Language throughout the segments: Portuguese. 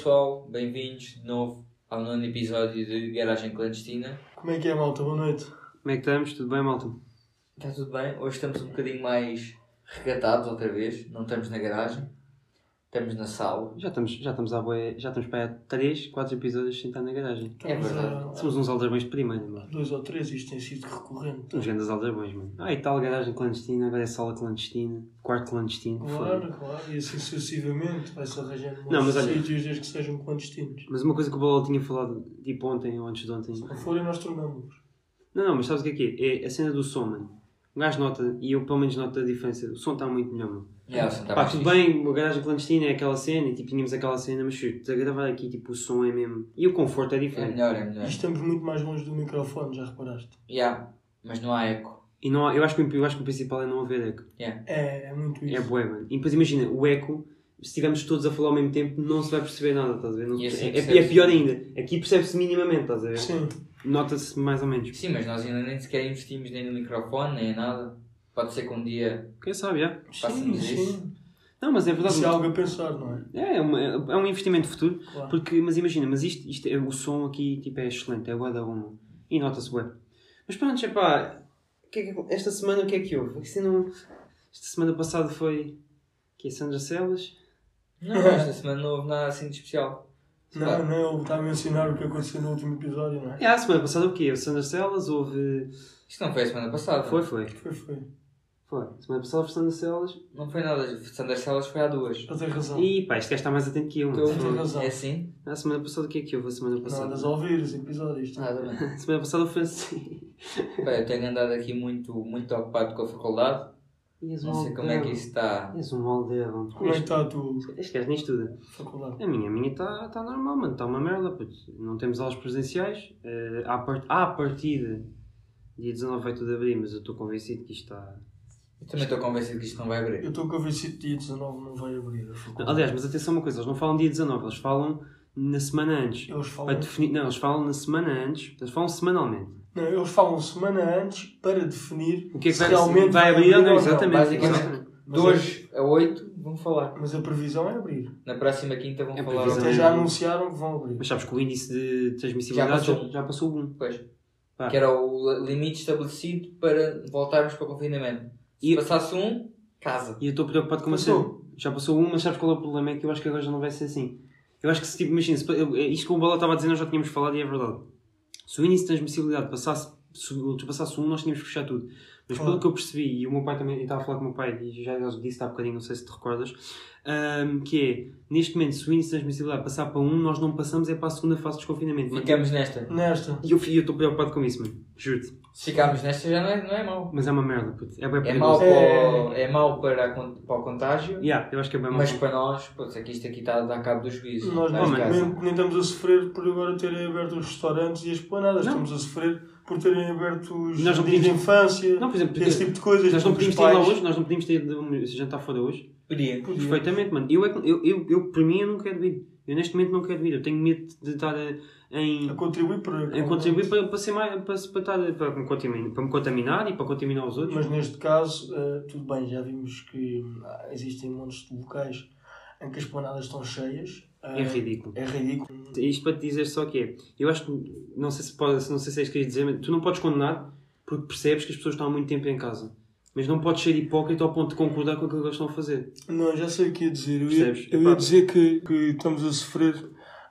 pessoal, bem-vindos de novo ao nono episódio de Garagem Clandestina. Como é que é, malta? Boa noite. Como é que estamos? Tudo bem, malta? Está tudo bem? Hoje estamos um bocadinho mais regatados outra vez, não estamos na garagem, estamos na sala. Já estamos, já estamos, à boia, já estamos para aí há 3, 4 episódios sem estar na garagem. É Estamos verdade. Somos uns aldrabões de primeira, mano. Dois ou três, isto tem sido recorrente. Uns grandes aldrabões, mano. Ah, e tal, garagem clandestina, agora é sala clandestina, quarto clandestino. Claro, claro, e assim sucessivamente vai-se arranjando Não, mas olha- sítios desde que sejam clandestinos. Mas uma coisa que o Balol tinha falado, tipo ontem ou antes de ontem. Se não forem, nós tornamos. Não, não, mas sabes o que é que é? É a cena do som, mano. O gajo nota, e eu pelo menos noto a diferença, o som está muito melhor, mano. Já, assim, está Pá, mais tudo fixe. bem, a garagem clandestina é aquela cena, e tipo, tínhamos aquela cena, mas a gravar aqui, tipo, o som é mesmo. E o conforto é É diferente. melhor, é melhor. E estamos muito mais longe do microfone, já reparaste? Já, mas não há eco. E não, há- eu, acho que, o- eu acho que o principal é não haver eco. É, é muito isso. É bué, mano. E depois imagina, o eco, se estivermos todos a falar ao mesmo tempo, não se vai perceber nada, estás a ver? Não- E assim é, é, percebe-se. pior ainda. Aqui percebe-se minimamente, estás a ver? Sim, Nota-se mais ou menos. Sim, mas nós ainda nem sequer investimos nem no microfone, nem em nada. Pode ser que um dia Quem sabe, já? sim, sim. Não, mas é verdade. Isso é algo a pensar, não é? É, é, uma- é um investimento futuro. Claro. Porque, mas imagina, mas isto, isto é, o som aqui tipo, é excelente, é bué da bom. E nota-se bué. Mas pronto, epá, o que é que- esta semana o que é que houve? Isto não, esta semana passada foi que é Sandra Celas. Não, esta semana não houve nada assim de especial. Não, não, ele está a mencionar o que aconteceu no último episódio, não é? É, a semana passada o quê? Houve Sandra Celas, houve... Isto não foi a semana passada. Foi, foi. Foi, foi. Foi. Semana passada houve Sandra Celas. Não foi nada. Sandra Celas foi há duas. Ele tem razão. E pá, este gajo está mais atento que eu. Mano. tem razão. é assim? A semana passada o que é que houve? A semana passada. andas a ouvir os episódios. tu. Nada bem. A semana passada foi assim. Bem, eu tenho andado aqui muito, muito ocupado com a faculdade. És um Não sei como é que isso está. És um aldeão. Como é que está a tua Este gajo nem estuda. faculdade? A minha, a minha está tá normal, mano. Está uma merda. puto. Não temos aulas presenciais. Eh, à, part... à partida, dia 19 vai tudo abrir, mas eu estou convencido que isto está. Eu também estou convencido que isto não vai abrir. Eu estou convencido que dia 19 não vai abrir a faculdade. Aliás, mas atenção uma coisa, eles não falam dia 19, eles falam na semana antes. Eles Para falam, definir... Não, eles falam na semana antes, eles falam semanalmente. Não, eles falam semana antes para definir O que é que se vai, realmente vai abrir ou não? Exatamente. basicamente. De hoje a 8 vão falar. Mas a previsão é abrir. Na próxima quinta vão É falar. Até já anunciaram que vão abrir. Mas sabes que o índice de transmissibilidade Já passou. já passou o 1. Depois. Pá. Que era o limite estabelecido para voltarmos para o confinamento. Se E- passasse um, casa. E eu estou preocupado com uma cena. Já passou um, mas sabes qual é o problema? É que eu acho que agora já não vai ser assim. Eu acho que se tipo, imagina, eu- isto que o Bola estava a dizer nós já tínhamos falado e é verdade. Se o índice de transmissibilidade passasse, se ultrapassasse um, nós tínhamos que fechar tudo. Mas pelo que eu percebi, e o meu pai também, eu estava a falar com o meu pai, e já disse há bocadinho, não sei se te recordas, ahm, que é, neste momento, se o índice de transmissibilidade passar para um, nós não passamos, é para a segunda fase de desconfinamento. Ficamos nesta. Nesta. E eu eu estou preocupado com isso, mano. Juro-te. Se ficarmos nesta já não é, não é mau. Mas é uma merda, puto. É bem É mau, para, É. o- é mau para, a para o contágio, Yeah, eu acho que é bem mau. mas para nós, putz, é que isto aqui está a dar cabo do juízo. Nós Neste nem, nem, nem estamos a sofrer por agora terem aberto os restaurantes e as planadas. Não. Estamos a sofrer por terem aberto os Nós não jardins de infância, Não, por exemplo, esse tipo de coisas. Nós não podíamos os ter lá hoje, nós não podíamos ter ido jantar fora hoje. Podia. Podia. Perfeitamente, mano. Eu, é eu, eu, eu, por mim, eu não quero vir. Eu neste momento não quero vir. Eu tenho medo de estar a- em, A contribuir para. em contribuir para, para ser mais. Para, para, estar, para, me contaminar, para me contaminar e para contaminar os outros. Mas neste caso, eh, tudo bem, já vimos que ah, existem montes de locais em que as planadas estão cheias. É Eh, ridículo. É ridículo. Isto para te dizer só que é. Eu acho que. Não sei se, pode, não sei se é isso que queres dizer, mas tu não podes condenar porque percebes que as pessoas estão há muito tempo em casa. Mas não podes ser hipócrita ao ponto de concordar com aquilo que eles estão a fazer. Não, já sei o que ia dizer. Eu ia, Percebes? eu ia dizer que, que estamos a sofrer,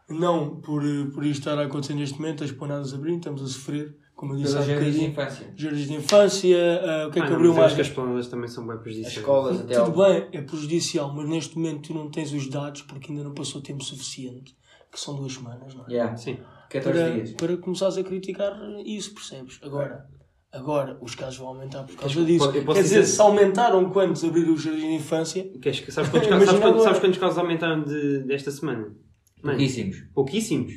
não por, por isto estar a acontecer neste momento, as planadas abrindo, estamos a sofrer, como eu disse há jardins de bocadinho, infância. jardins de infância, ah, o que é Ah, que não, abriu mais. acho que as planadas também são bem As prejudiciais. escolas até Tudo ao... bem, é prejudicial, mas neste momento tu não tens os dados porque ainda não passou tempo suficiente, que são duas semanas, não é? Yeah. Sim. 14 Para, dias. para começares a criticar isso, percebes? Agora, agora os casos vão aumentar por causa disso. Quer dizer, dizer- se aumentaram quantos abrir o jardim de infância, Queres que- sabes, quantos casos, sabes, quantos, sabes quantos casos aumentaram de, desta semana? Mano, Pouquíssimos. pouquíssimos.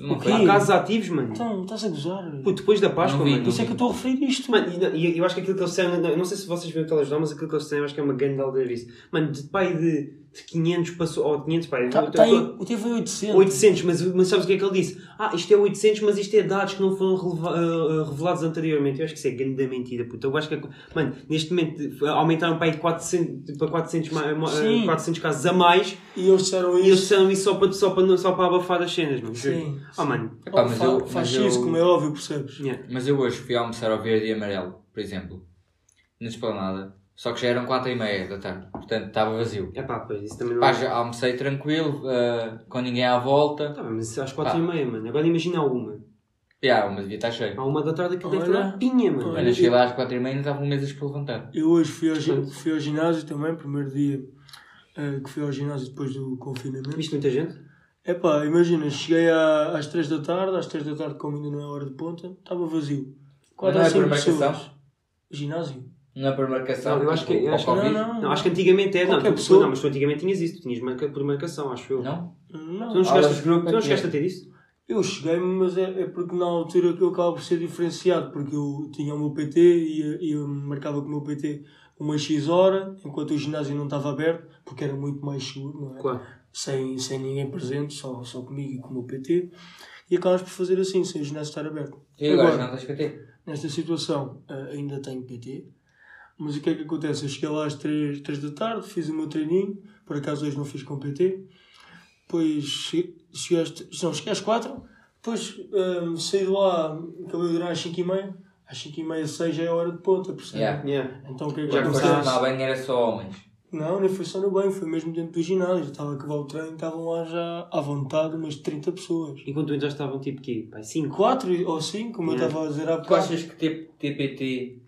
Não O foi. quê? Há casos ativos, mano. então estás a gozar. Pô, depois da Páscoa, Não vi, mano. Por isso é que eu estou a referir isto. Mano, e, e eu acho que aquilo que eles disseram, não, eu não sei se vocês viram o telejornal, mas aquilo que eles disseram, eu acho que é uma grande aldeirice. Mano, de pai de de 500 passou, ou 500, pá, eu- Tá, tá o teve 800. 800, mas, mas sabes o que é que ele disse? Ah, isto é 800, mas isto é dados que não foram releva- ah, revelados anteriormente. Eu acho que isso é grande mentira, puta. Eu acho que, é- mano, neste momento aumentaram para aí 400, para 400, ma- ma- Sim. 400 casos a mais E eles disseram e eles isso. disseram isso só para, só para, só para abafar as cenas, mano. Sim. Ah, mano. Epá, Oh, mas eu- faz mas isso, eu- como é óbvio, percebes? Yeah. Mas eu hoje fui almoçar ao verde e amarelo, por exemplo, na esplanada, só que já eram 4 e meia da tarde, portanto estava vazio. É pá, pois, isso também não Pá, já almocei tranquilo, ah, com ninguém à volta. Tá bem, mas isso às 4 e meia, mano. Agora imagina a uma. Já, uma devia estar cheia. À uma da tarde aquilo deve Olha. estar pinha, mano. Olha. Cheguei lá às 4 e meia e não estavam mesas para levantar. Eu hoje fui ao, gi- fui ao ginásio também, primeiro dia eh, que fui ao ginásio depois do confinamento. Viste muita gente? Epá, imagina, cheguei à- às 3 da tarde, às 3 da tarde, como ainda não é hora de ponta, estava vazio. 4 não a é 5 por marcação? pessoas. Ginásio? Não é por marcação, Não, eu acho que- tipo, eu ao acho que-? Não, não. Não, acho que antigamente era. Não, Qualquer tu, pessoa. não, mas tu antigamente tinhas isso. Tu tinhas marca, por marcação, acho eu. Não? Não. Tu não chegaste, tu não é que chegaste é. a ter isso? Eu cheguei, mas é, é porque na altura que eu acaba por ser diferenciado, porque eu tinha o meu PT e, e eu marcava com o meu PT uma X hora, enquanto o ginásio não estava aberto, porque era muito mais seguro, não é? Claro. Sem, sem ninguém presente, só, só comigo e com o meu PT. E acabas por fazer assim, sem o ginásio estar aberto. E agora, Agora. não tens PT? Nesta situação, eh, ainda tenho PT, mas o que é que acontece? Eu cheguei lá às 3, 3 da tarde, fiz o meu treininho, por acaso hoje não fiz com PT, depois che- cheguei às, não, cheguei às 4, depois eh, saí de lá, acabei de durar às 5 e meia, às 5 e meia, 6 já é hora de ponta, percebe? Yeah. Yeah. Então o que é que Já Quando acontece? tomar banho era só homens. Não, nem foi só no banho, foi mesmo dentro do ginásio, já estava a acabar o treino, estavam lá já à vontade umas 30 pessoas. Enquanto já estavam tipo quê? Pai, 5? 4 ou 5, como Yeah. eu estava a dizer há Tu bocado. achas que ter, ter PT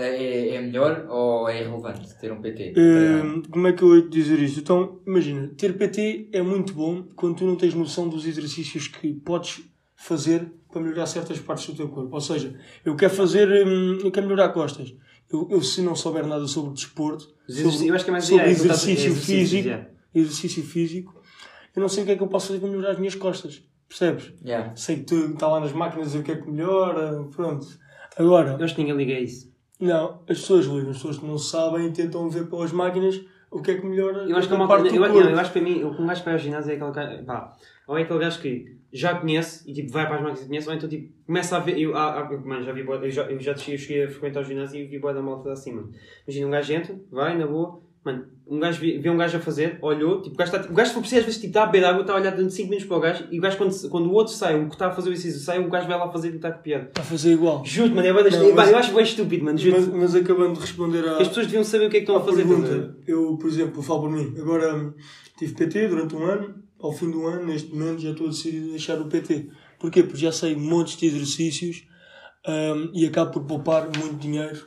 é, é melhor ou é irrelevante ter um PT? Hum, como é que eu hei de dizer isto? Então, imagina, ter PT é muito bom quando tu não tens noção dos exercícios que podes fazer para melhorar certas partes do teu corpo. Ou seja, eu quero fazer, hum, eu quero melhorar costas. Eu, eu, se não souber nada sobre desporto, sobre, Eu acho que é mais sobre é exercício é físico, yeah. exercício físico, eu não sei o que é que eu posso fazer para melhorar as minhas costas. Percebes? Yeah. Sei que tu está lá nas máquinas a ver o que é que melhora, pronto. Agora, Eu acho que ninguém liga a isso. Não, as pessoas ligam, as pessoas que não sabem tentam ver pelas máquinas o que é que melhora Eu acho que é uma parte Eu, corpo. eu acho que para mim, eu, um gajo que vai ao ginásio é aquele gajo. Pá, ou é aquele gajo que já conhece e tipo vai para as máquinas que conhece, ou então tipo começa a ver. Eu, ah, ah, mano, já vi eu já, eu já eu cheguei a frequentar o ginásio e vi boa da malta acima. Imagina um gajo entra, vai na boa, mano, um gajo vê, vê um gajo a fazer, olhou, tipo, o gajo, está, o gajo se for preciso, às vezes tipo, está a beber água, está a olhar durante 5 minutos para o gajo e o gajo quando, quando o outro sai, o que está a fazer o exercício sai, o gajo vai lá fazer e está copiado. a fazer igual. Juro, mano, é bué das- Não, mas- eu acho bem estúpido, mano, juro. Mas, mas acabando de responder à, As pessoas deviam saber o que é que estão a fazer. pergunta, eu, por exemplo, falo por mim. Agora tive PT durante um ano, ao fim do ano, neste momento, já estou decidido a deixar o PT. Porquê? Porque já sei montes de exercícios hum, e acabo por poupar muito dinheiro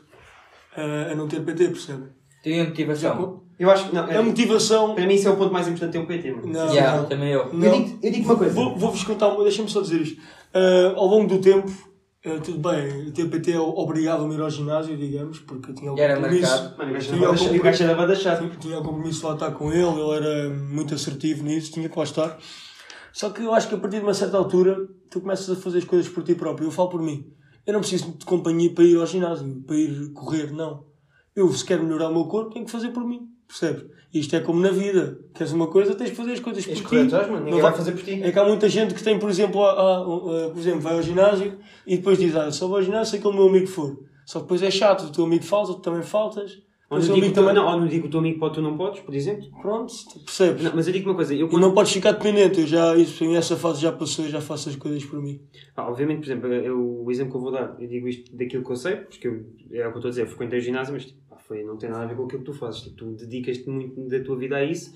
ah, a não ter PT, percebe? Tem a Já motivação. Eu acho que não. a motivação. Para mim, isso é o ponto mais importante ter um PT, mano. Não, Yeah, não. também eu. Não. Eu digo- eu digo uma coisa. Vou- Vou-vos contar uma, deixa-me só dizer isto. Ah, ao longo do tempo, ah, tudo bem, ter PT obrigava-me a ir ao ginásio, digamos, porque eu tinha o E era compromisso. marcado. Mano, o gajo Tinha era o o o compromisso de lá estar com ele, ele era muito assertivo nisso, tinha que lá estar. Só que eu acho que a partir de uma certa altura tu começas a fazer as coisas por ti próprio. Eu falo por mim. Eu não preciso de companhia para ir ao ginásio, para ir correr, não. Eu, se quero melhorar o meu corpo, tenho que fazer por mim. Percebes? Isto é como na vida. Queres uma coisa, tens de fazer as coisas por ti. correto, mano. Ninguém Não vai fazer por ti. É que há muita gente que tem, por exemplo, ah, ah, ah, por exemplo, vai ao ginásio e depois diz, ah, só vou ao ginásio se aquele meu amigo for. Só que depois é chato, o teu amigo falta, tu também faltas. Ou não, digo, também... não, ou não digo que o teu amigo pode, tu não podes, por exemplo. Pronto, percebes? Não, mas eu digo uma coisa. Eu, E quando... não podes ficar dependente, eu já, isso, essa fase já passou, eu já faço as coisas por mim. Ah, obviamente, por exemplo, eu, o exemplo que eu vou dar, eu digo isto daquilo que eu sei, porque eu, é o que eu estou a dizer, eu frequentei o ginásio, mas tipo, foi, não tem nada a ver com aquilo que tu fazes. Tipo, tu dedicas-te muito da tua vida a isso.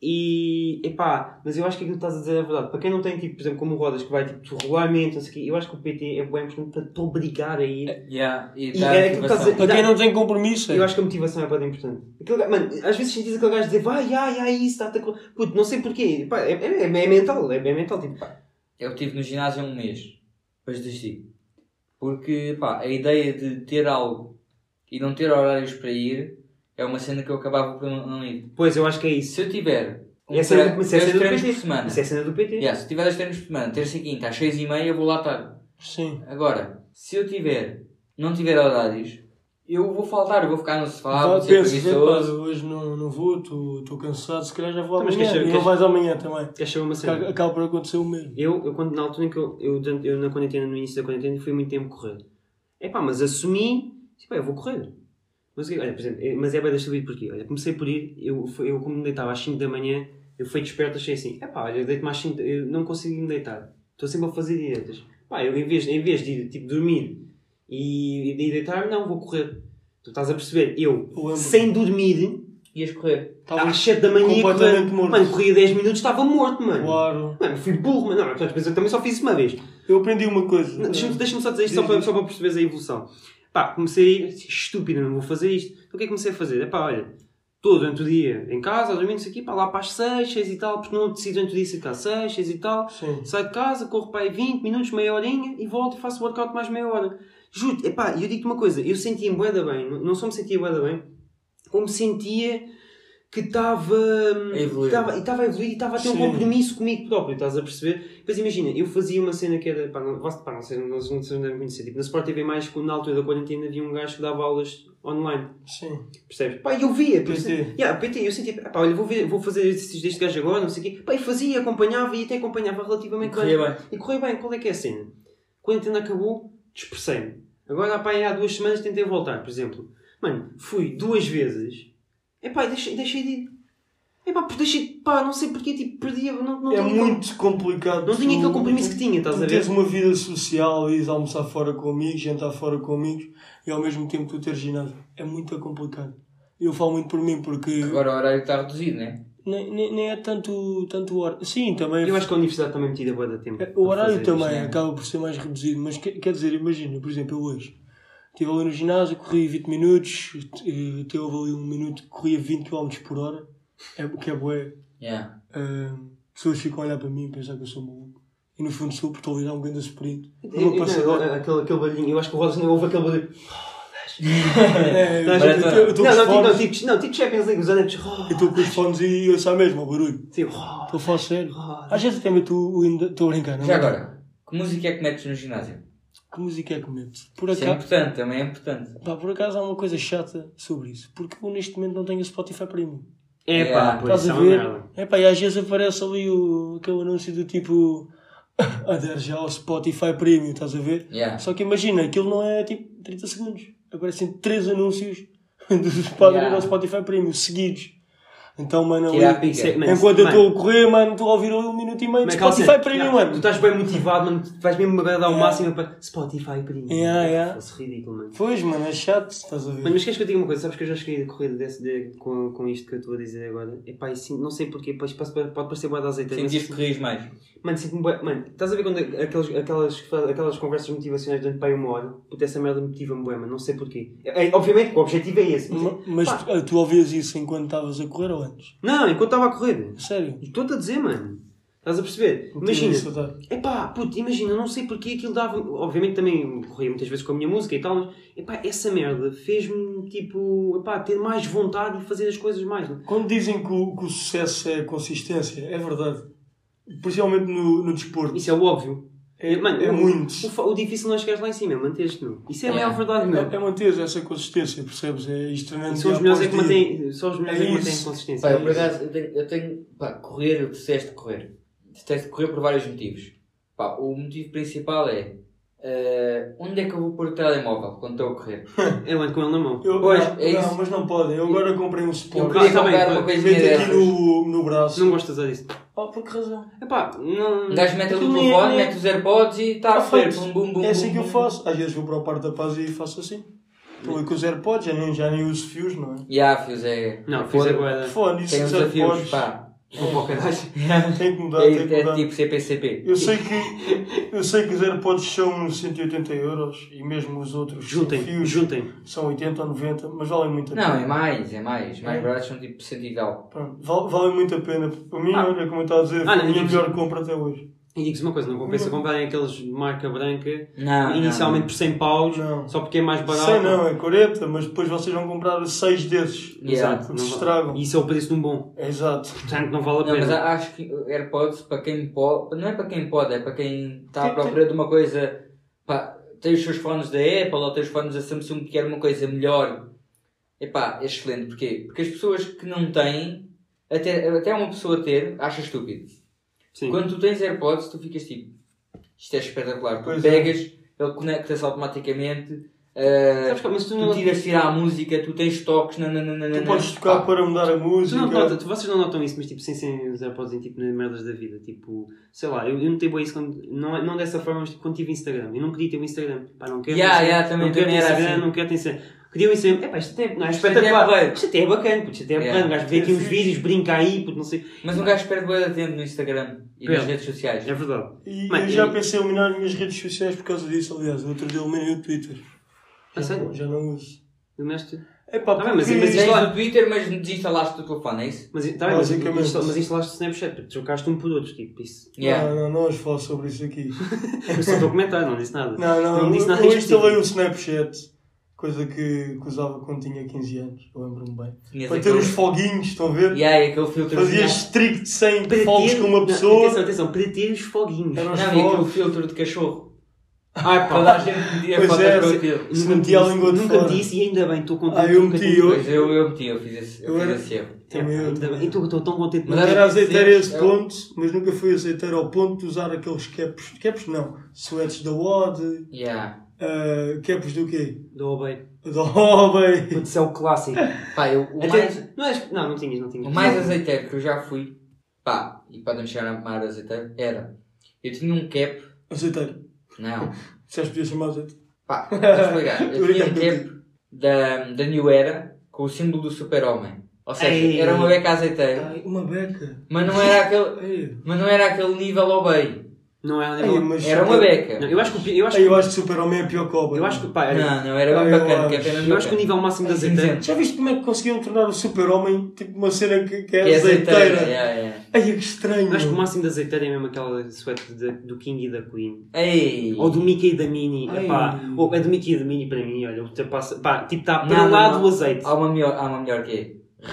E, epá, mas eu acho que aquilo que estás a dizer é verdade. Para quem não tem, tipo, por exemplo, como Rodas, que vai tipo, regularmente, não sei o quê, eu acho que o PT é bem importante para te obrigar a ir. Yeah. E, E é aquilo que estás a. Para quem não tem compromisso, é. Eu acho que a motivação é bem importante. Aquele, mano, às vezes sentis aquele gajo dizer vai, ai, ai, isso está-te a... co-". Puto, não sei porquê. Pá, é, é, é mental, é bem mental. Tipo, pá, Eu estive no ginásio há um mês. Depois desisti. Porque, pá, a ideia de ter algo e não ter horários para ir é uma cena que eu acabava por não ir. pois, eu acho que é isso. Se eu tiver um Essa é, mas é dois do treinos PT. por semana, Isso é a cena do PT. yeah, se tiver dois treinos por semana, terça e quinta, às seis e meia, eu vou lá estar. Sim. Agora, se eu tiver, não tiver horários, eu vou faltar, eu vou ficar no sofá, vou ser pensas, "Epá, preguiçoso. hoje não, não vou, estou cansado, se calhar já vou Mas amanhã. queres- E não queres- vais amanhã também. Queres saber uma cena? acaba por acontecer o mesmo. Eu, eu quando, na altura em que eu, eu, eu na quarentena, no início da quarentena, fui muito tempo correr. É pá, mas assumi, tipo, eu vou correr. Mas, quê? olha, por exemplo, é- mas é bem deixa porquê? Olha, comecei por ir, eu, eu como me deitava às 5 da manhã, eu fui desperto, achei assim, é pá, olha, eu deito-me às 5, eu não consigo me deitar. Estou sempre a fazer dietas. Pá, eu em vez, em vez de ir, tipo, dormir e, e de deitar, não, vou correr. Tu estás a perceber? Eu, lembro. sem dormir, Ias correr. Estava às 7 da manhã, completamente correr. morto. Mano, corria 10 minutos, estava morto, mano. Claro. Mano, fui burro, mas não, mas eu também só fiz isso uma vez. Eu aprendi uma coisa. Deixa-me deixa só dizer isto só para, só para perceberes a evolução. Pá, comecei a ir, estúpido, não vou fazer isto. Então o que é que comecei a fazer? É pá, olha, estou durante o dia em casa, dormindo isso aqui, pá, lá para as 6, 6 e tal, porque não decido durante o dia cá 6, 6 e tal. Sim. Saio de casa, corro para aí 20 minutos, meia horinha e volto e faço o workout mais meia hora. Juro, epá, e eu digo-te uma coisa, eu sentia-me bué bem, não- só me sentia bué bem, como sentia que estava A evoluir. estava e estava a evoluir e estava a ter um Sim. compromisso comigo próprio, estás a perceber? Depois imagina, eu fazia uma cena que era, pá, não, pá, não sei, não, sei- não devem conhecer, tipo, na Sport TV+, quando na altura da quarentena havia um gajo que dava aulas online, Sim. percebes? Pá, eu via, PT. Yeah, PT, eu sentia, pá, olha, vou, ver, vou fazer exercícios deste gajo agora, não sei o quê, pá, e fazia, acompanhava e até acompanhava relativamente bem. Corria bem. E correu bem, qual é que é a cena? A quarentena acabou, dispersei-me. Agora, pá, há duas semanas tentei voltar, por exemplo. Mano, fui duas vezes. Epá, deixei, deixei de ir. Epá, deixei, pá, não sei porque, tipo, perdia, não, não é tinha muito complicado. Não tinha aquele compromisso que tinha, estás tu a ver? teres uma vida social, ires almoçar fora com amigos, jantar fora com amigos e ao mesmo tempo tu teres ginásio. É muito complicado. Eu falo muito por mim porque Agora o horário está reduzido, né? nem, nem, nem é tanto, tanto hora. Sim, também. Eu acho que a universidade também me tira boa da tempo. É, O horário também isto. né? acaba por ser mais reduzido, mas que- quer dizer, imagina, por exemplo, eu hoje estive ali no ginásio, corri 20 minutos, eh, teve ali um minuto que corria 20 km por hora, é, o que é bué. Yeah. Ah, pessoas ficam a olhar para mim e pensar que eu sou maluco. E no fundo sou, porque estou a lidar um grande sprint. Eu- Uma não, aquele, aquele barulhinho, eu acho que o não ouve aquele barulho. É, mas- eu com Não, não, tipo, não, tipo, não, tipo Champions League, os adeptos. eu estou com os fones e eu sei mesmo o barulho. Sim, Estou a falar sério. Às vezes até meto o ainda estou a brincar, não Já é? agora, que música é que metes no ginásio? Que música é que meto? Por Isso é acaso, importante, também é importante. pá, por acaso há uma coisa chata sobre isso. Porque eu neste momento não tenho o Spotify Premium. É pá, pois Estás é a uma ver? É pá, e às vezes aparece ali o, aquele anúncio do tipo adere já ao Spotify Premium, estás a ver? Yeah. Só que imagina, aquilo não é tipo 30 segundos. Aparecem 3 anúncios dos para aderir Yeah. ao Spotify Premium seguidos. Então, mano, Tira a ali, pica. Isso é- enquanto eu mano, estou a correr, mano, estou a ouvir ali um minuto e meio de aquela Spotify cena, Premium, yeah, mano. Tu estás bem motivado, mano. Tu vais mesmo agradar ao Yeah. máximo para Spotify Premium. Yeah, yeah. Fosse ridículo, mano. Pois, mano, é chato, estás a ver? Mano, mas queres que eu diga uma coisa? Sabes que eu já cheguei a correr desse, de, com, com isto que eu estou a dizer agora? Epá, e sim, não sei porquê, pois pode, pode parecer boa de azeite. mas Sentiste assim- que corrias mais. Mano, sinto-me bué- Mano, estás a ver quando aquelas, aquelas, aquelas conversas motivacionais durante para aí uma hora? Puta, essa merda motiva-me bué, mano. Não sei porquê. É, é, obviamente que o objetivo é esse. Mas, Ma- Mas pá, tu, tu ouvias isso enquanto estavas a correr ou antes? Não, enquanto estava a correr. Sério? Estou-te a dizer, mano. Estás a perceber? Tinha Imagina. isso, tá? Epá, puto, imagina, não sei porque aquilo dava. Obviamente também corria muitas vezes com a minha música e tal, mas epá, essa merda fez-me tipo, epá, ter mais vontade e fazer as coisas mais. Não? Quando dizem que o, que o sucesso é consistência, é verdade. Principalmente no, no desporto. Isso é o óbvio. É, Mano, é o, muito. O, o difícil não é chegares lá em cima, é manteres-te. Isso é a É. maior verdade, meu. É, é manter essa consistência, percebes? É isto treinando E são os dia melhores é que mantêm, são os melhores É é que mantêm consistência. Pá, eu por acaso, eu tenho, eu tenho pá, correr, eu detesto correr. Detesto correr por vários motivos. Pá, o motivo principal é eh, onde é que eu vou pôr o telemóvel quando estou a correr? Eu ando com ele na mão. Eu, Pois, não, é não, isso. mas não podem. Eu agora comprei um Eu suporte. queria Ah, tá bem, comprar pá, uma E coisinha aqui no, no braço. Não gostas disso? Por que razão? Epá, não. Um gajo mete ali o nem- telefone, mete os AirPods e está a Tá feito. Bum, bum, bum, É assim bum, que eu faço. Às vezes vou para o parte da paz e faço assim. Estou ali com os AirPods, já nem, já nem uso fios, não é? E há fios, é. Não, fiz a Foda- boeda. Fone, isso Tem os AirPods. pá. Vou para o caralho. Tem que mudar, tem que É, é mudar. tipo CPCP. Eu sei que eu sei que os AirPods são 180 euros e mesmo os outros Juntem, fios juntem. são 80 ou 90, mas valem muito a Não, pena. é mais, é mais. Mais É. baratos são tipo 100 e tal. Pronto, val- valem muito a pena. Para mim, Ah. olha, como eu estava a dizer, Ah, foi não, a minha melhor compra até hoje. E digo-vos uma coisa, não compensa comprarem aqueles de marca branca Não, inicialmente não. por 100 paus, Não. só porque é mais barato. Sei não, é 40, mas depois vocês vão comprar 6 desses. Yeah. Exato. Porque se estragam. E isso é o preço de um bom. Exato. Portanto, não vale a Não, mas pena. acho que AirPods, para quem pode, não é para quem pode, é para quem está à procura de uma coisa pá, tem os seus fones da Apple ou tem os fones da Samsung que quer uma coisa melhor, epá, é excelente. Porquê? Porque as pessoas que não têm, até, até uma pessoa ter, acha estúpido. Sim. Quando tu tens AirPods, tu ficas tipo, isto é espetacular. Tu Pois é. pegas, ele conecta-se automaticamente, ah, Sabes mas tu tu não, tiras tirar a música, tu tens toques, nananana. Tu podes tocar para mudar a tu música. não notas, vocês não notam isso, mas tipo, sem sem os AirPods em tipo, nas merdas da vida. Tipo, sei lá, eu, eu notei bem isso quando, não, é- não dessa forma, mas tipo, quando tive Instagram. Eu não queria ter o Instagram. Pá, não quero. Yeah, ter- yeah, também- não quero também ter era Instagram, assim. não quero ter Instagram. Queria o Instagram. Epá, isto até não é Isto até é espetacular. Isto até é bacana, puto, isto até é Yeah. bacana. O gajo vê aqui É uns vídeos, brinca aí, puto, não sei. Mas um gajo perde de tempo no Instagram e nas redes sociais. É verdade. E Mas, eu já pensei em eliminar as minhas redes sociais por causa disso, aliás. O outro dia eliminei o Twitter. A Já, sério? não- já não uso. Honesto. É pá, Tá bem, mas- porque... mas lá- o Twitter, mas desinstalaste o telefone, é isso? Mas, tá bem, mas, mas instalaste o Snapchat, puto, trocaste um por outro, tipo, isso. Yeah. Não, não, não vamos falar sobre isso aqui. Eu só estou a comentar, não disse nada. Não, não, Não disse eu, nada eu instalei o Snapchat, coisa que, que usava quando tinha 15 anos, eu lembro-me bem. Tinhas Para ter aquele- os foguinhos, estão a ver? Yeah, aquele filtro. Fazias strict 100 Para fogos ter- com uma não, pessoa. Atenção, atenção, para ter os foguinhos. Não, e aquele fogos. filtro de cachorro. Ai Toda a pá, gente metia Pois é, com se- aquilo. se nunca metia a disse- língua de Nunca fora. disse e ainda bem, estou contente. Ah, eu meti, tive. eu- eu, eu meti, eu fiz esse, eu Eu fiz esse erro. Também eu, bem. Então estou tão contente. Mas era que azeiteiro a sim, esse é ponto, mas nunca fui azeiteiro ao ponto de usar aqueles caps. Caps não, sweats da WOD, Yeah. Uh, caps do quê? Dou bem. Da Hobby. Putz, é o clássico. Pá, eu, o, Até- mais, Não, és- não, não tinhas, não tinhas. o mais azeiteiro que eu já fui, pá, e podem chegar a mais azeiteiro, era. Eu tinha um cap. Azeiteiro. Não. Disseste que podia chamar azeite. Pá, vou explicar. Eu tinha um cap da, da New Era com o símbolo do super-homem. Ou seja, Ei. era uma beca azeiteira, Ai, uma beca. mas não era aquele, mas não era aquele nível obey. Não é Ei, mas Era uma beca. Não, eu acho que eu acho Ei, que eu acho que Super-Homem é pior que o eu acho que pá, olha, Não, não, era bem eu bacana, acho. que é apenas eu acho que o nível máximo de É azeiteiro. cinzento. Já viste como é que conseguiram tornar o Super-Homem tipo uma cena que, que é, Que é azeiteira. azeiteira? yeah, yeah. Ai, que estranho. Eu acho que o máximo de azeiteiro é mesmo aquela suéte de- do King e da Queen. Ei. Ou do Mickey e da Minnie. Epá, ou é do Mickey e da Minnie para mim, olha, ultrapassa. Pá, tipo, está para lá do azeite. Há uma melhor, há uma melhor que é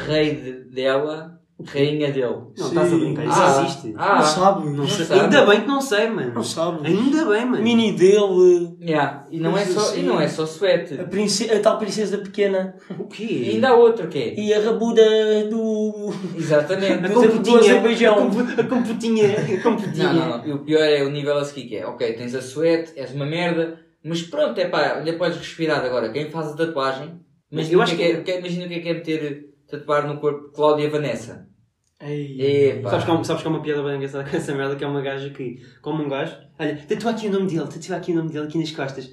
rei de- dela, rainha dele. Não, Sim. estás a brincar, isso Ah, existe. Ah, Não sabe. Não sei. sabe. Ainda bem que não sei, mano. Não sabe. Ainda bem, mano. Mini dele. yeah. e, não é só, assim. e não é só suéte. A, prince- a tal princesa pequena. O E quê? ainda há outro que é. E a rabuda do. Exatamente. A computinha. A, compu- a computinha. A computinha. Não, não, não. E o pior é o nível a seguir que é, ok, tens a suéte, és uma merda, mas pronto, é pá, ainda podes respirar agora. Quem faz a tatuagem, Mas imagina, eu o acho que é, que- que é- imagina o que é que é meter, tatuar no corpo Cláudia Vanessa. Ei. Sabes que, um- sabes que há uma piada bem engraçada com essa merda que é uma gaja que, como um gajo, olha, tatua aqui o nome dele, tatua aqui o nome dele aqui nas costas.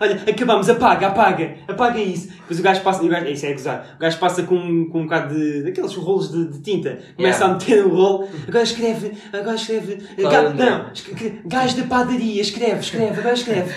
Olha, acabamos, apaga, apaga, apaga isso. Depois o gajo passa, e o gajo, isso é gozar, o gajo passa com, com um bocado de, daqueles rolos de, de tinta, começa Yeah. a meter no rolo, agora escreve, agora escreve, Claro, ga- não, escreve, gajo da padaria, escreve, escreve, agora escreve.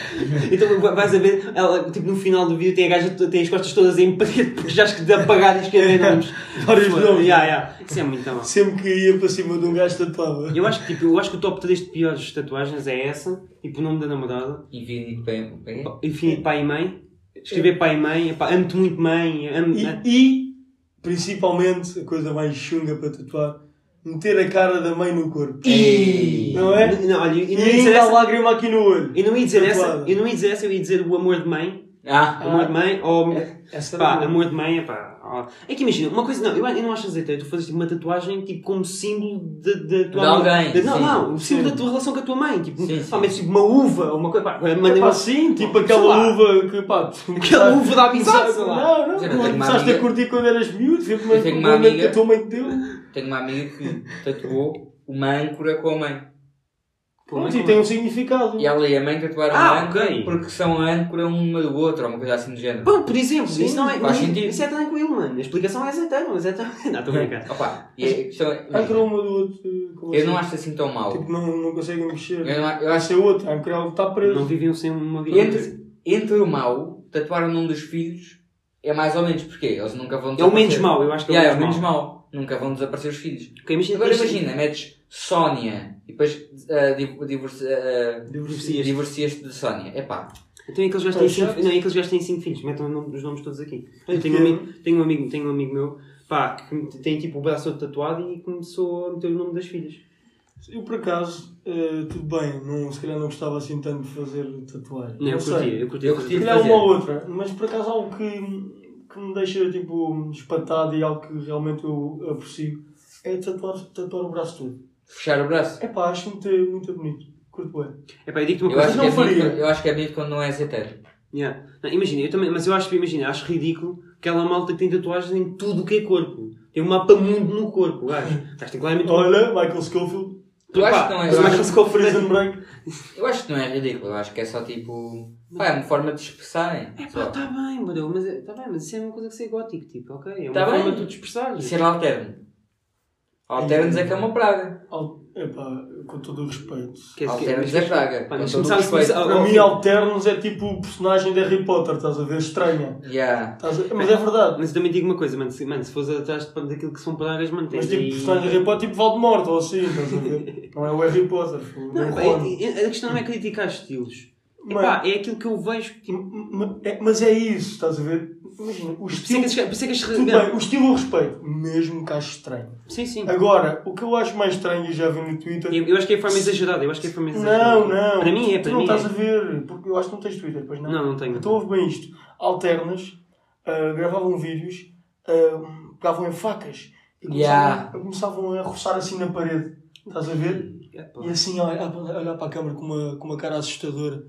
então va- vais a ver, ela, tipo, no final do vídeo tem a gaja, tem as costas todas em preto, porque já de apagar e escrever nomes. Vários nomes. Yeah, yeah. Isso é muito mal. Sempre que ia para cima de um gajo tatuava. Eu acho que, tipo, eu acho que o top 3 de piores tatuagens é essa, tipo o nome da namorada, Infinito bem, infinito pai e mãe, escrever pai e mãe, amo-te muito mãe, amo E, e, principalmente, a coisa mais chunga para tatuar, meter a cara da mãe no corpo. Ei. Não é? Não, olha, E não ia dizer a essa, lágrima aqui no olho. eu não ia dizer essa, eu não ia dizer essa, eu ia dizer o amor de mãe, Ah, amor de mãe, ou, Essa pá, amor de mãe, epá, ó. é que imagina, uma coisa, não, eu, eu não acho azeiteiro, tu fazes tipo, uma tatuagem, tipo, como símbolo de, de, tua De alguém, de- não, sim. não, o símbolo Sim. da tua relação com a tua mãe, tipo, Sim, pá, sim. metes tipo uma uva, ou uma coisa, pá, É pá, sim, tipo sei aquela lá. uva que pá, tu Aquela uva da amizade, sei lá. Não, não, Eu tu tenho uma começaste amiga- a curtir quando eras miúdo, é tenho que uma como é que amiga- a tua mãe te deu. tenho uma amiga que tatuou uma âncora com a mãe. Pronto, e tem um significado. E ela e a mãe tatuaram Ah, a âncora ok. porque são a âncora uma do outro, ou uma coisa assim do género. Bom, por exemplo, Sim, isso não é. faz não- sentido. Isso é tranquilo, mano. A explicação é azeiteira, mas é tão. Não, estou a brincar. Opa, e a questão é, Ancora uma do outro. como eu assim? não acho assim tão mau. Tipo, não, não conseguem mexer. Eu, não, eu acho Acho é outro, a âncora está preso. Não viviam sem uma vida. entre, entre o mau, tatuar o nome dos filhos é mais ou menos porque eles nunca vão É o desaparecer. menos mau, eu acho que é o Yeah, é o menos menos mau. mau. Nunca vão desaparecer os filhos. Ok, imagina, Agora imagina, metes Sónia e depois uh, div- divorci- uh, Divorcias. de Sónia. Epá, Então é que eles já É têm cinco, não, é que eles já têm cinco filhos, metam os nomes todos aqui. Eu tenho um amigo, tenho um amigo, tenho um amigo meu, pá, que tem tipo o braço todo tatuado e começou a meter o nome das filhas. Eu, por acaso, eh, tudo bem, não, se calhar não gostava assim tanto de fazer tatuagem. Não, eu sei. curti, eu curti. Eu curti. Se calhar uma ou outra, mas por acaso algo que, que me deixa tipo espantado e algo que realmente eu aprecio é tatuar, tatuar o braço todo. Fechar o braço. É pá, acho muito, muito bonito. Curto bem. Epá, eu digo-te uma Eu coisa. acho, não que é bonito, faria. eu acho que é bonito quando não és hetero. Yeah. Não, imagina, eu também, mas eu acho, imagina, acho ridículo aquela malta que tem tatuagens em tudo o que é corpo. Tem um mapa mundo no corpo, gajo. Gajo tem claramente Olha, Michael Scofield, Eu Pá, acho que não é. Eu Michael acho, Prison Break. eu acho que não é ridículo. Eu acho que é só tipo. Pá, é uma forma de expressarem. É pá, tá bem, bro, mas, é- tá bem, mas isso é uma coisa que ser gótico, tipo, ok? É uma Tá forma bem. de tu te expressares. E ser alterno. Alternos é que é uma praga. Al- Epá, com todo o respeito. Alternos mas- é praga. Pá, Com todo o respeito. Para mim. Alternos é tipo o personagem de Harry Potter, estás a ver? Estranha. Yeah. A- Mas é verdade. Mas eu também digo uma coisa, mano, se, mano, se fores atrás daquilo que são pragas, mano, tens Mas tipo, aí- personagem de Harry Potter, tipo Voldemort ou assim, estás a ver? Não é o Harry Potter, Não, o pá, é- é- a questão não é criticar estilos. Mano. Epá, é aquilo que eu vejo, tipo, é- Mas é isso, estás a ver? Imagina, o por isso é estilo. que por é que Tudo bem, o estilo eu respeito, mesmo que acho estranho. Sim, sim. Agora, o que eu acho mais estranho e já vi no Twitter. Eu, eu acho que é a forma exagerada, eu acho que é a forma exagerada. Não, não. Para mim é, Tu para não mim estás é. a ver, porque eu acho que não tens Twitter, pois não? Não, não tenho. Então ouve bem isto. Alternas, ah, gravavam vídeos, ah, pegavam em facas e começavam, Yeah. começavam a roçar assim na parede. Estás a ver? Epá. E assim, a olhar, a olhar para a câmera com uma, com uma cara assustadora.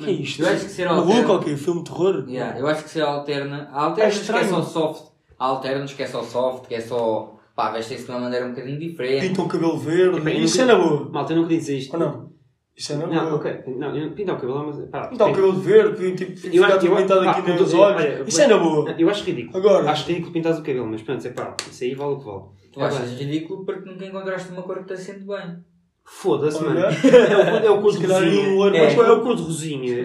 O que é isto? Eu acho que ser Maluco alterno. ou quê? Filme de terror? Yeah, eu acho que ser alterna. Há alternos É que é só soft. Há alternos que é só soft, que é só. pá, vestem-se de uma maneira um bocadinho diferente. Pintam o cabelo verde. Isso nunca- é na boa. Malta, eu não queria dizer isto. Ou não? Isso é na boa. Não, ok. Não, eu pintar o cabelo, mas. Pá, Pintar o cabelo de verde, tipo, Eu ficar pintado aqui com nos todo- olhos. olha, Isso é na boa. Eu acho ridículo. Agora, Acho ridículo pintar o cabelo, mas pronto, é pá, isso aí vale o que vale. Tu achas ridículo porque nunca encontraste uma cor que te assente bem. Foda-se, mano. É o, é o cor de calhar rosinha. aí um olho É, é o de rosinha.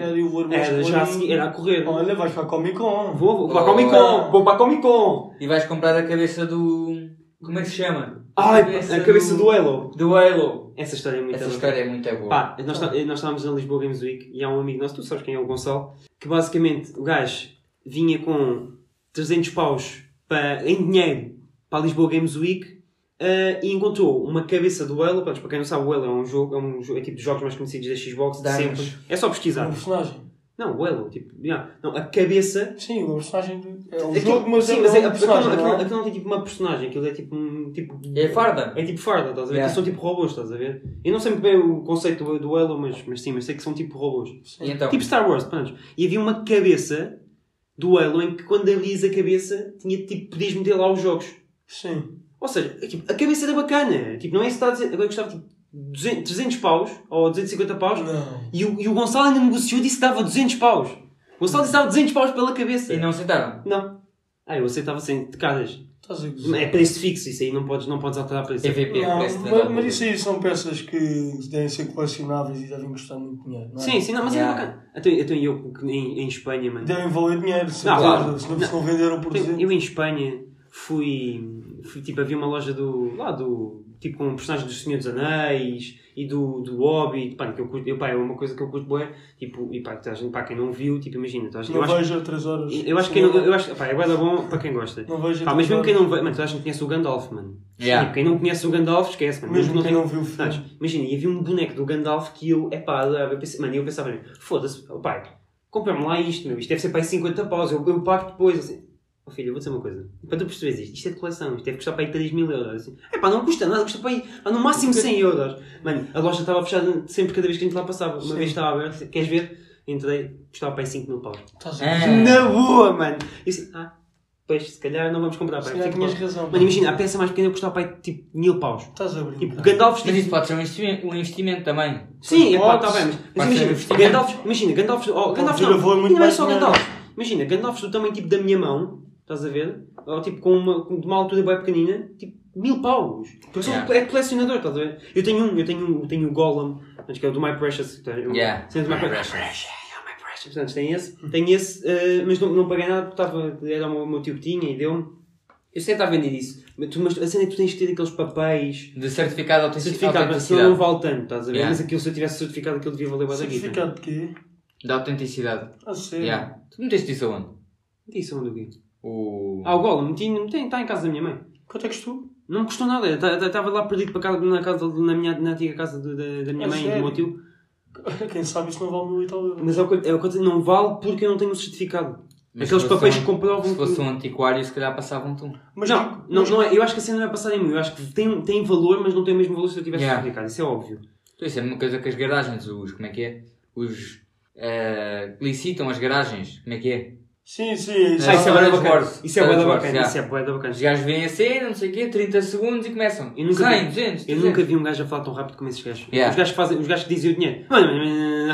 Era já a seguir, era a correr. Olha, vais para a Comic Con. Vou, vou para a. Comic Con, vou para a Comic Con. E vais comprar a cabeça do. Como é que se chama? Ai, a cabeça do Halo. Do Halo. Essa história é muito Essa boa. história é muito boa. Pá, nós, tá- nós estávamos na Lisboa Games Week e há um amigo nosso, tu sabes quem é o Gonçalo, que basicamente o gajo vinha com 300 paus para, em dinheiro para a Lisboa Games Week eh, e encontrou uma cabeça do Halo. Pronto, para quem não sabe, o Halo é um jogo, é um é tipo de jogos mais conhecidos da Xbox de sempre. É só É um pesquisar. personagem. Não, o Halo, tipo, yeah. não, a cabeça. Sim, o personagem. É um Aquilo- jogo, mas sim, é, mas é é, um aquilo, personagem. aquilo- não é? aquilo não tem tipo uma personagem, aquilo é tipo um. Tipo, É farda. É tipo farda, estás a ver? Yeah. São tipo robôs, estás a ver? Eu não sei muito bem o conceito do, do Halo, mas, mas sim, mas sei que são tipo robôs. Então? Tipo Star Wars, pronto. E havia uma cabeça do Halo em que quando abrias a cabeça, tinha tipo, podias meter lá os jogos. Sim. Ou seja, é, tipo, a cabeça era bacana. Tipo, não é isso que está a dizer. Agora custava tipo 200, 300 paus, ou 250 paus, Não. e o, e o Gonçalo ainda negociou e disse que dava 200 paus. O Gonçalo disse que dava 200 paus pela cabeça. E não aceitaram? Não. Ah, eu aceitava sem de caras. Estás a gozar. É preço fixo, isso aí não podes, não podes alterar preço. TVP, Não, parece que mas, mas isso aí são peças que devem ser colecionáveis e devem custar muito dinheiro. Não é? Sim, sim, não, mas Yeah. é bacana. Então, então eu em, em Espanha, mano. Devem valer dinheiro, se Não, claro. se não, não venderam por Então, exemplo. eu em Espanha fui, fui. Tipo, havia uma loja do. lá do. tipo com personagens do Senhor dos Anéis e do, do Hobbit. Pá, que eu curto. Eu, pá, é uma coisa que eu curto bem. Tipo, e pá, a gente, pá, quem não viu, tipo, imagina. a gente- Não eu, acho, vejo 3 horas. eu acho que. Eu, eu acho, pá, é bué da bom para quem gosta. Não vejo Pá, mas mesmo quem não vê. Mano, toda a gente conhece o Gandalf, mano. Yeah. Tipo, quem não conhece o Gandalf, esquece, mano. Mesmo não quem tem- não viu o filme. Sabes, imagina, e havia um boneco do Gandalf que eu, é pá, eu pensei, mano, eu pensava, foda-se, pai, compra-me lá isto, meu, isto deve ser para aí 50 paus, eu, eu pago depois, assim. Oh filho, eu vou dizer uma coisa, para tu perceberes isto, isto é de coleção, isto deve custar para aí 3 mil euros, assim. É pá, não custa nada, custa para aí, pá, no máximo 100 euros. Mano, a loja estava fechada sempre cada vez que a gente lá passava, uma Sim. vez estava aberta, queres ver? Entrei, custava para aí 5 mil paus. Estás a É. Na boa, mano! E assim, ah, pois, se calhar não vamos comprar, Se calhar fica tinhas razão. Mano, imagina, a peça mais pequena custava para aí tipo mil paus. Estás a brincar. Tipo, Gandalf Mas isso pode ser um investimento, um investimento também. Sim, é pá, está bem, mas, mas imagina. Gandalf, imagina, Gandalf, oh, Gandalf não, não é só. Gandalf, imagina, Gandalf do tamanho tipo da minha mão, estás a ver? Ou tipo com uma, com- de uma altura bem pequenina, tipo mil paus. Porque eu sou Yeah. é colecionador, estás a ver? Eu tenho um, eu tenho, um- eu tenho o Golem, antes que é o do My Precious. que é o- Yeah. Sendo My My Precious. Yeah, My Precious. Portanto, tem esse, tem esse eh, mas não, não paguei nada porque estava, era o meu, tio que tinha e deu-me. Eu sei que está a vender isso, mas, tu, mas a cena é que tu tens de ter aqueles papéis. De certificado de autentici- Certificado, mas senão não autenticidade. vale tanto, estás a ver? Yeah. Mas aquilo, se eu tivesse certificado, aquilo devia valer mais aqui. Certificado de quê? Da autenticidade. A sério? Yeah. Tu meteste isso aonde? Isso onde o quê? O... Ah, o Golem, meti, meti, está em casa da minha mãe. Quanto é que custou? Não me custou nada. Estava lá perdido para casa, na, casa, na, minha, na antiga casa de- da, da minha A mãe e do sério? meu tio. Quem sabe isso não vale mil e tal euros. Mas é o que eu- é o que eu digo, não vale porque eu não tenho o certificado. Mas Aqueles papéis um- que comprovam Se fosse um antiquário, se calhar passavam-te um. Mas não, não, mas- não é, eu acho que assim não é passar em mim. Eu acho que tem, tem valor, mas não tem o mesmo valor se eu tivesse Yeah. certificado. Isso é óbvio. Então, isso é a mesma coisa que as garagens, os, como é que é? Os, eh, licitam as garagens, como é que é? Sim, sim, isso Ah, isso é bué da bacana. Isso é bué da Wars, bacana. yeah. Isso é bué da bacana. Os gajos veem a cena, não sei o quê, 30 segundos e começam. Eu nunca 100, vi- 200, Eu 300. nunca vi um gajo a falar tão rápido como esses gajos. Yeah. Os, gajos que fazem, os gajos que dizem o dinheiro. Mano,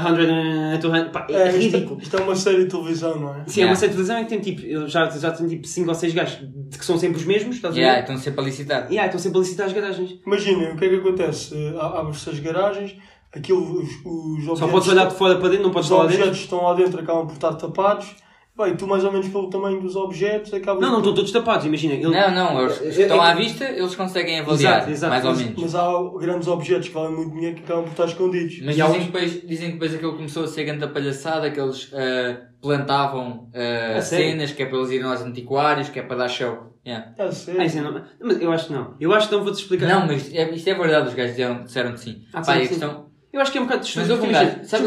100, 200, pá, é, É, isto, ridículo. isto é uma série de televisão, não é? Sim, é uma Yeah. série de televisão em que tem tipo, eu já, já tenho tipo 5 ou 6 gajos que são sempre os mesmos, estás a ver? Yeah, estão sempre a licitar. Yeah, estão sempre a licitar as garagens. Imaginem, o que é que acontece? Eh, há- Abre-se as garagens, aquilo, os, os objetos... Só podes olhar de fora para dentro, não podes Os estar lá dentro. objetos que estão lá dentro acabam por estar tapados. Bem, tu mais ou menos pelo tamanho dos objetos acabas Não, não, estão todos tapados, imagina. Ele... Não, não, eles que É- estão é- à vista, eles conseguem avaliar, Exato, exato, mais ou mas- menos. Mas há grandes objetos que valem muito dinheiro que acabam por estar escondidos. Mas dizem, uns- que depois, dizem que depois aquilo começou a ser grande palhaçada, que eles ah, plantavam ah, sério? cenas, que é para eles irem aos antiquários, que é para dar show. Yeah. É sério. Ah, isso não, mas eu acho que não. Eu acho que não vou-te explicar. Não, mas é- isto é verdade, os gajos disseram, disseram que sim. Ah, Pá, sim, a sim. questão... Eu acho que é um bocado Mas houve um gajo, sabe?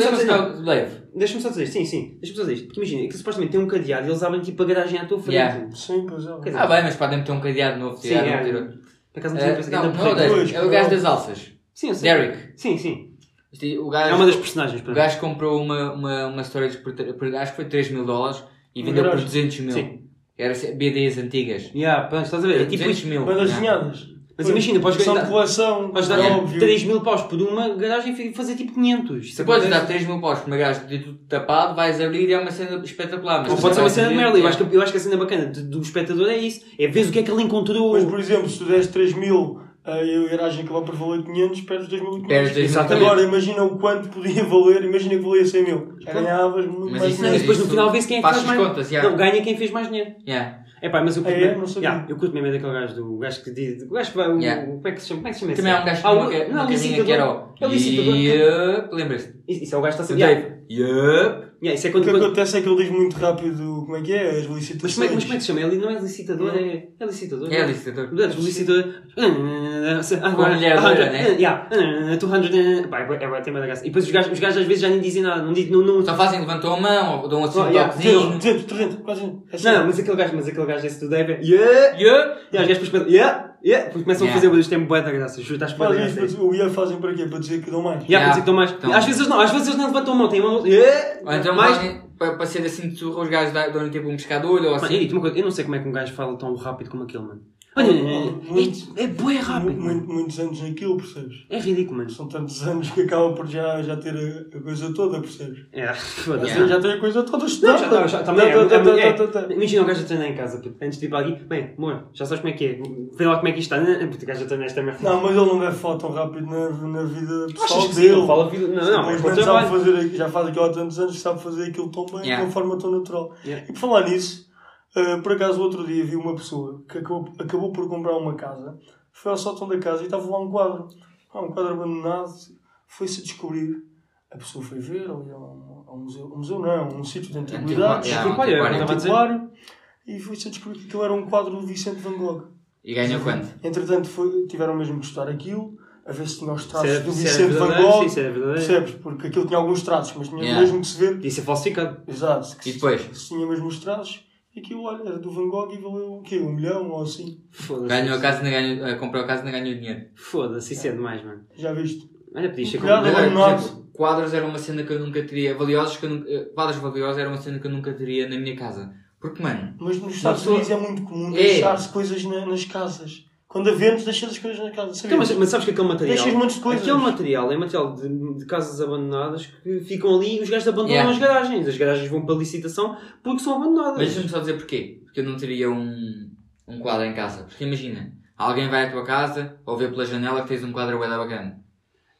Deixa-me só dizer isto, sim, sim. Deixa-me só dizer isto. Porque imagina, que supostamente tem um cadeado e eles abrem tipo a garagem à tua frente. Yeah. Sim, pois é. Quer dizer, Ah bem, mas podem ter um cadeado novo, Sim, tirar, é. não tirar. Por acaso não tinha pensado Não, que não é o Pois, é o gajo das alças. Sim, eu sei. Derek. Sim, sim. Este- O gajo, É uma das personagens, o para gajo comprou uma, uma, uma storage por, tre- por- acho que foi 3 mil dólares e Uma vendeu por garagem. 200 mil. Sim. Era se- BDs antigas. Yeah, pronto, estás a ver? É tipo 200 isto. mil. Bandas Yeah. desenhadas. Mas imagina, podes ganhar- coleção, Podes é dar óbvio. 3 mil paus por uma garagem e fazer tipo 500. Isso Se podes dar 3 mil paus por uma garagem de tudo tapado, vais abrir e é uma cena espetacular. Mas se pode ser uma cena de merda. Eu acho, que, eu acho que a cena bacana do, do espectador é isso. É ver o que é que ele encontrou. Mas, por exemplo, se tu des 3 mil eh, e a garagem acabar por valer 500, perdes 2.500. Perdes 2.500. Exatamente. Agora, imagina o quanto podia valer, imagina que valia 100 mil. Ganhavas muito Mas mais dinheiro. e depois no final vê-se quem é que faz mais. contas, yeah. Não, ganha quem fez mais dinheiro. Yeah. É pá, mas eu Ah, curto, é? mesmo- Não yeah, eu curto mesmo é daquele gajo do o gajo que diz. O gajo que vai. o- Yeah. Como é que se chama? Como é que se chama esse Também há um gajo que Ah, uma, o- uma o casinha que era o. É o licitador. Yup, Lembras-te? Isso, isso é o gajo que está O sempre. Yup. Yeah, isso é O quando. que quando- acontece é que ele diz muito rápido como é que é, as Mas licitações. como, é, mas como é que se chama? Ele não é licitador, Não. é. É licitador. É licitador. Portanto, o licitador. Com a mulher loira, né? Yeah. 200. Pá, é é tem uma graça. E depois os gajos, os gajos às vezes já nem dizem nada. Não dizem. Não, não, Só fazem, levantou a mão, ou dão assim Oh, um yeah. toquezinho. 200, 300, quase. É não, mas aquele gajo, mas aquele gajo esse do Dave é. Yeah! Yup. E os gajos depois pensam. Yeah! Yeah! Depois começam a Yeah. fazer barulhos. Tem bué da graça. Juro, estás bué da Fazem graça. isso, o IA fazem para quê? Para dizer que dão mais. Yeah, Yeah. para dizer que estão mais. Então- Às vezes eles não, às vezes eles não levantam a mão, têm uma mão. Yeah! Ou então mais. para, para ser assim de surra, os gajos dão- dão tipo um pescador ou Mano, assim. e uma coisa, eu não sei como é que um gajo fala tão rápido como aquele, mano. Olha, Muito- isto é bué rápido, muito- muitos anos naquilo, percebes? É ridículo, mano. São tantos anos que acaba por já, já ter a, a coisa toda, percebes? É, foda-se. Yeah. Já tem a coisa toda Não, estudada. é, é. Imagina o gajo a treinar em casa, puto, antes de ir para aqui. Bem, amor, já sabes como é que é. Vê lá como é que isto está. Não, Puto, o gajo a treinar esta merda. Não, mas ele não deve falar tão rápido na, na vida pessoal Achas que sim? dele. Ele fala vida. Não, não, é o sabe fazer, já faz aquilo há tantos anos sabe fazer aquilo tão bem, Yeah. de uma forma tão natural. Yeah. E por falar nisso, eh, por acaso, outro dia vi uma pessoa que acabou, acabou por comprar uma casa, foi ao sótão da casa e estava lá um quadro. Ah, um quadro abandonado, foi-se a descobrir. A pessoa foi ver ali a um, a um museu, um museu não, um sítio de antiguidades, antiquário. antiquário, e foi-se a descobrir que aquilo era um quadro do Vicente Van Gogh. E ganhou quanto? Entretanto, foi- tiveram mesmo que estudar aquilo, a ver se tinha os traços Se é- do se é Vicente Van Gogh. sim, se é. Percebes? Porque aquilo tinha alguns traços, mas tinha Yeah. mesmo que se ver. Podia ser falsificado. Exato. Que E se- depois? Se tinha mesmo os traços. E aquilo, olha, era do Van Gogh e valeu o quê? Um milhão ou assim. Foda-se. Ganhou a casa, não ganhou, eh, comprou a casa, não ganhou dinheiro. Foda-se, isso é demais, mano. Já viste? Olha, podias ser Cuidado, como- Agora, por exemplo, quadros era uma cena que eu nunca teria. Valiosos que eu nunca, eh, quadros valiosos era uma cena que eu nunca teria na minha casa. Porque, mano, Mas nos Estados Unidos é muito comum É. deixar-se coisas na- nas casas. Quando havemos, deixas as coisas na casa. Então, mas, mas sabes que aquele material. Deixas montes de coisas. Aquele material é material de, de casas abandonadas que ficam ali e os gajos abandonam Yeah. as garagens. As garagens vão para licitação porque são abandonadas. mas deixa-me só dizer porquê. Porque eu não teria um, um quadro em casa. Porque imagina, alguém vai à tua casa ou vê pela janela que tens um quadro da bacana.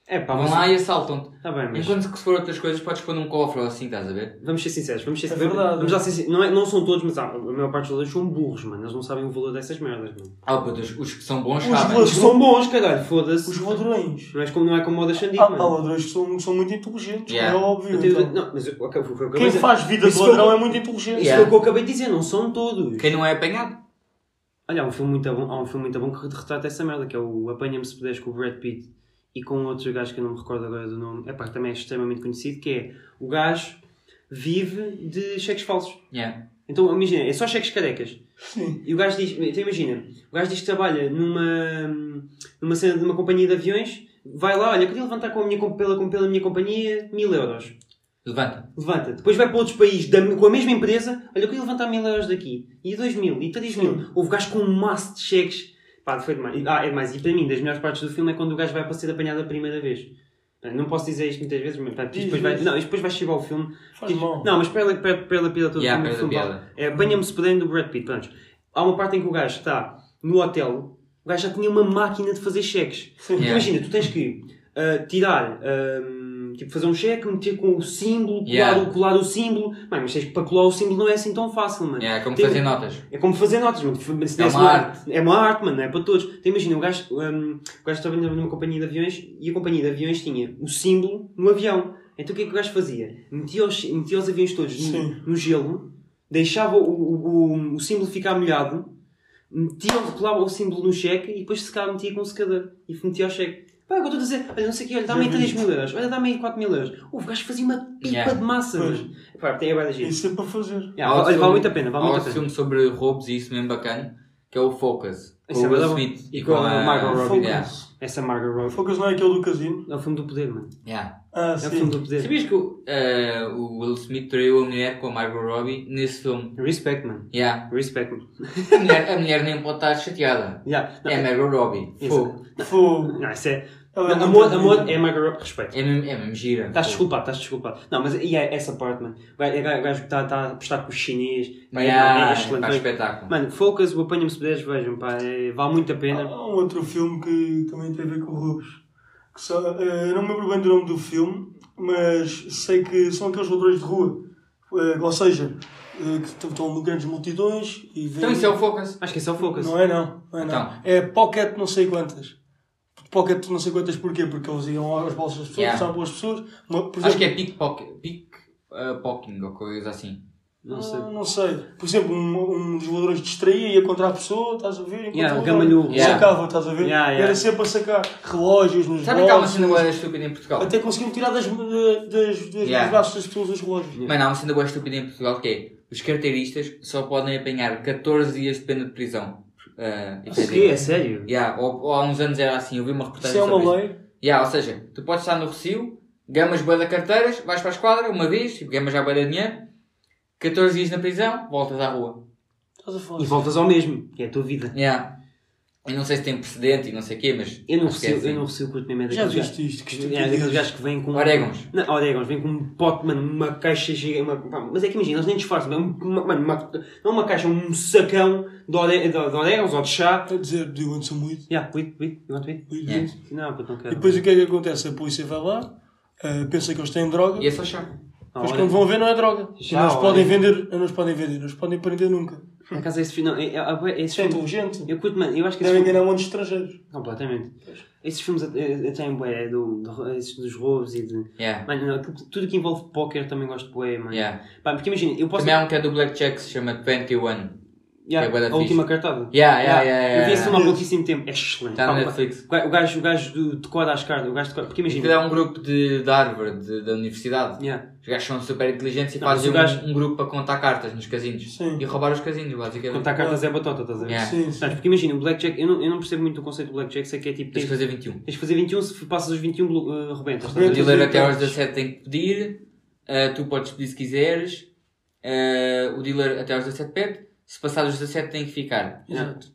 É pá, Vão mas... lá e assaltam-te. Tá bem, mas... Enquanto que se for outras coisas, podes pôr num cofre ou assim, estás a ver? Vamos ser sinceros, vamos ser É sinceros. verdade. Vamos lá ser sinceros. Não, é, não são todos, mas há, a maior parte dos jogadores são burros, mano. Eles não sabem o valor dessas merdas, mano. Ah, puto, os, os que são bons Os sabem. Os que são bons, caralho, foda-se. Os ladrões. Não é como, não é como o da Xandique, Há, há mano. ladrões que são, são muito inteligentes, Yeah. é óbvio. Eu tenho- então. Não, mas eu, ok, foi, foi o que eu Quem faz vida Isso de ladrão é muito inteligente. Isso Yeah. foi o que eu acabei de dizer, não são todos. Quem não é apanhado? Olha, há um filme muito bom, há um filme muito bom que retrata essa merda, que é o Apanha-me se puderes com o Brad Pitt e com outro gajo que eu não me recordo agora do nome, é pá, que também é extremamente conhecido, que é o gajo vive de cheques falsos. Yeah. Então imagina, é só cheques carecas. Sim. E o gajo diz, então imagina, o gajo diz que trabalha numa, numa cena de uma companhia de aviões, vai lá, olha, queria levantar com a minha, pela, com- pela minha companhia mil euros. Levanta. Levanta. Depois vai para outros países da- com a mesma empresa, olha, eu queria levantar mil euros daqui. E dois mil, e três mil. Houve gajo com um maço de cheques. Pá, foi demais. E- Ah, é demais. E para mim, das melhores partes do filme é quando o gajo vai para ser apanhado a primeira vez. Não posso dizer isto muitas vezes, mas pá, isto depois vai, não, isto depois vai chegar ao filme. Faz Diz- mal. Não, mas para ela, para, para ela pila todo Yeah, o filme. pela piada. É, Banha-me se puderem do Brad Pitt. Pronto. Há uma parte em que o gajo está no hotel, o gajo já tinha uma máquina de fazer cheques. Yeah. Imagina, tu tens que ah, tirar, ah, tipo, fazer um cheque, meter com o símbolo, colar, Yeah. o, colar o símbolo. Mano, mas tens que- para colar o símbolo não é assim tão fácil, mano. Yeah, é como Tem- fazer notas. É como fazer notas, mano. Se É desse uma arte. É uma arte, mano, não é para todos. Então imagina, o gajo, um, o gajo trabalhava numa companhia de aviões e a companhia de aviões tinha o símbolo no avião. Então o que é que o gajo fazia? Metia os, metia os aviões todos no, no gelo, deixava o, o, o, o símbolo ficar molhado, metia, colava o símbolo no cheque e depois secava, metia com o secador e metia o cheque. Pá, agora estou a dizer, olha, não sei o quê, olha, dá-me aí Já 3 vi. mil euros, olha, dá-me aí 4 mil euros. O gajo fazia uma pipa Yeah. de massa, Pois. mano. Pá, tem a giro. Isso é para fazer. Yeah, Há outro olha, vale filme- muito a pena, vale há muito a outro pena. filme sobre roubos e isso mesmo bacana, que é o Focus. Com Isso é o Will verdade. Smith E com a Margot Robbie. Focus. Yeah. Essa Margot Robbie. Focus não é aquele do casino? É o filme do poder, mano. Yeah. Ah, É o filme sim. do poder. Sabias que o, eh, o Will Smith traiu a mulher com a Margot Robbie nesse filme? Respect, man. Yeah. Respect, man. A mulher, a mulher nem pode estar chateada. Yeah. Não, É a Margot Robbie. Fogo. Fogo. Não, isso é. É amor, amor é Margot Robbie. Respeito. É mesmo, é mesmo gira. Estás desculpado, estás desculpado. Não, mas e é essa parte, mano. O gajo, o gajo que está a apostar com os chinês. Pá, é- Yeah, é é, excelente. espetáculo. Mano, Focus, o Apanha-me se puderes, vejam, pá. é- vale muito a pena. Há um outro filme que também tem a ver com roubos. Que só, eh, não me lembro bem do nome do filme, mas sei que são aqueles ladrões de rua. Eh, ou seja, eh, que estão grandes multidões e vêm... Então isso é o Focus. Acho que esse é o Focus. Não é não, não é não. Então. É pocket não sei quantas. Pocket não sei quantas porquê? Porque eles iam às bolsas das pessoas, Yeah. pelas pessoas. Uma, Acho que exemplo- é pickpocket. Pickpocking ou coisa assim. Não sei. Ah, não sei. Por exemplo, um, um dos ladrões distraía, ia contra a pessoa, estás a ver? Enquanto Yeah, o gamalhou. Yeah. Sacava, estás a ver? Yeah, yeah. Era sempre a sacar relógios nos Sabe que há uma bolsos. cena boa estúpida em Portugal? Até conseguiam tirar das, das, das, dos Yeah. braços das pessoas os relógios. Mano, há uma cena boa estúpida em Portugal que é os carteiristas só podem apanhar 14 dias de pena de prisão. Uh, O quê? É sério? Yeah, ou, ou há uns anos era assim, eu vi uma reportagem Isso é uma lei. Yeah, ou seja, tu podes estar no Recio, gamas boa da carteiras, vais para a esquadra uma vez, tipo, gamas já boa de dinheiro, 14 dias na prisão, voltas à rua. Estás a falar. E voltas ao mesmo, que é a tua vida. Yeah. Eu não sei se tem precedente e não sei o quê, mas. Eu não que é recebo, eu assim. não recebo curto mesmo é Já viste isto? Que É, daqueles estupidez. gajos que vêm com. Orégãos. Não, orégãos, vêm com um pote, mano, uma caixa gigante. Uma, pá, mas é que imagina, eles nem disfarçam. É uma, mano, uma, não uma caixa, um sacão de, ore, de, de orégãos ou de chá. A dizer, do you want some weed? Yeah, wait, wait, you want weed? Weed, Yeah. weed. Não, puto, não E quero. depois o que é que acontece? A polícia vai lá, eh, pensa que eles têm droga, E é só chá. Depois olha, quando vão ver não é droga. E Já, não os olha. podem vender, não os podem vender, não os podem prender nunca. Por acaso esse filme. Não, é, é, é, esse Isso é filme. inteligente. Eu curto, mano, eu acho que esse Devem filme. enganar muitos estrangeiros. Completamente. Esses filmes até têm bué do, dos roubos e de. Yeah. Mano, tudo- que envolve póquer também gosto de bué, mano. Yeah. Pá, porque imagina, eu posso. Também há um que é do Blackjack que se chama 21. Yeah, que é a fixe. última cartada. Yeah, yeah, yeah, Eu vi yeah, esse filme há yeah. pouquíssimo tempo. É excelente. Está no o- Netflix. O gajo, o gajo do- decora as cartas, o gajo decora. Porque Aquilo imagina. é um grupo de, de Harvard, de- da universidade. Yeah. Os gajos são super inteligentes e Não, fazem um, gajo- um grupo para contar cartas nos casinos. Sim. E roubar os casinos, basicamente. Contar cartas é batota, estás a ver? Yeah. Sim, sim. Sabes, porque imagina, o Blackjack, eu não, eu não percebo muito o conceito do Blackjack, sei que é tipo. Tens de fazer 21. tens de fazer 21, se passas os 21, blo- uh, rebentas. O dealer até aos cartas. 17 tem que pedir. uh, tu podes pedir se quiseres. uh, o dealer até aos 17 pede. Se passares os 17 tem que ficar. Exato.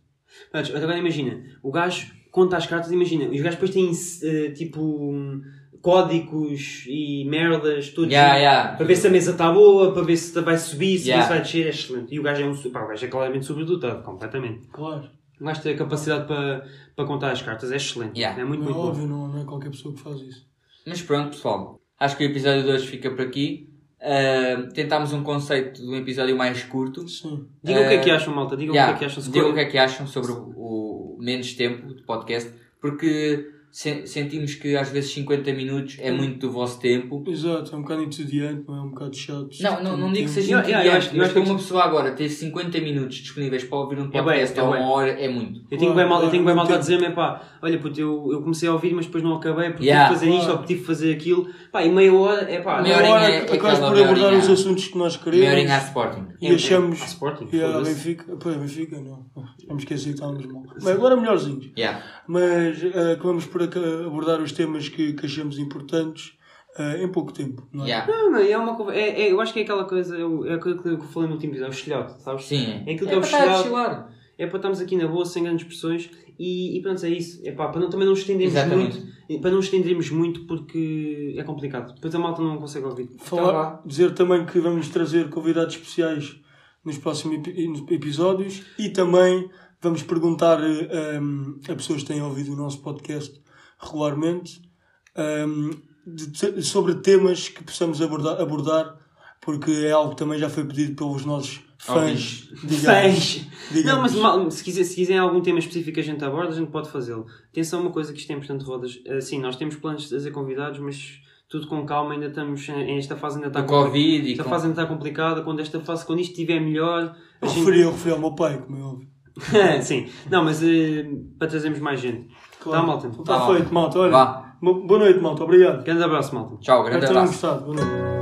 Mas, agora imagina, o gajo conta as cartas, imagina, os gajos depois têm eh, tipo um, códigos e merdas, todos Yeah, yeah. para ver se a mesa está boa, para ver se vai subir, se Yeah. vai descer, é excelente. E o gajo é um pá, o gajo é claramente sobredotado, completamente. Claro. O gajo tem a capacidade para, para contar as cartas, é excelente. Yeah. É muito, Não é muito bom. óbvio, não, não é qualquer pessoa que faz isso. Mas pronto, pessoal. Acho que o episódio de hoje fica por aqui. Uh, tentámos um conceito de um episódio mais curto. Sim. Digam o que é que Eh, acham, malta, digam Yeah, o que é que acham. se digam o que é que acham sobre o, o menos tempo de podcast. Porque se- sentimos que às vezes 50 minutos é muito do vosso tempo. Exato, é um bocado entediante, é um bocado chato. Não, não, não digo que seja Eu- eu- eu entediante, acho- eu mas acho que para uma pessoa agora ter 50 minutos disponíveis para ouvir um É podcast é ou bué. uma hora é muito. Eu tenho Claro, bem mal, eu tenho bem mal a dizer-me, pá, olha puto, eu, eu comecei a ouvir, mas depois não acabei porque Yeah. tive que fazer isto ou tive que fazer aquilo. Pá, e meia hora, é pá, Meia Agora horinha é acabas por abordar os assuntos que nós queremos. Meia horinha a Sporting. E É- é- achamos. a Sporting, E a. Benfica. Pô, a Benfica não. Vamos esquecer que estávamos mal. Mas agora melhorzinhos. Yeah. Mas eh, acabamos por aca- abordar os temas que, que achamos importantes eh, em pouco tempo. Não é? Yeah. Não, não, é uma é, é, eu acho que é aquela coisa, é o- aquilo que eu falei no último vídeo, é o estilhote, sabes? Sim. É aquilo que é é o chilar. É para estarmos aqui na boa, sem grandes pressões e, e pronto, é isso. É pá, para não, também não estendermos Exatamente. muito, para não estendermos muito porque é complicado. Depois a malta não consegue ouvir. Falar, vá. dizer também que vamos trazer convidados especiais nos próximos epi- episódios e também vamos perguntar eh, um, a pessoas que têm ouvido o nosso podcast regularmente um, de sobre temas que possamos abordar, abordar, porque é algo que também já foi pedido pelos nossos fãs. digamos. Fãs! digamos. Não, mas mal- se, quiser, se quiserem algum tema específico que a gente aborda, a gente pode fazê-lo. Atenção, uma coisa que isto é importante, Rodas. eh, Sim, nós temos planos de trazer convidados, mas tudo com calma, ainda estamos. em- Esta fase ainda está Covid e Esta com... fase ainda está complicada. Quando esta fase, quando isto estiver melhor. Eu gente... referi, eu referi ao meu pai, como é óbvio. Sim, não, mas eh, para trazermos mais gente. Tá, malta. Está Tá, feito, malta. Olha, Vá. bo- boa noite, malta. Obrigado. Grande abraço, malta. Tchau, grande Espero abraço. gostado. Boa noite.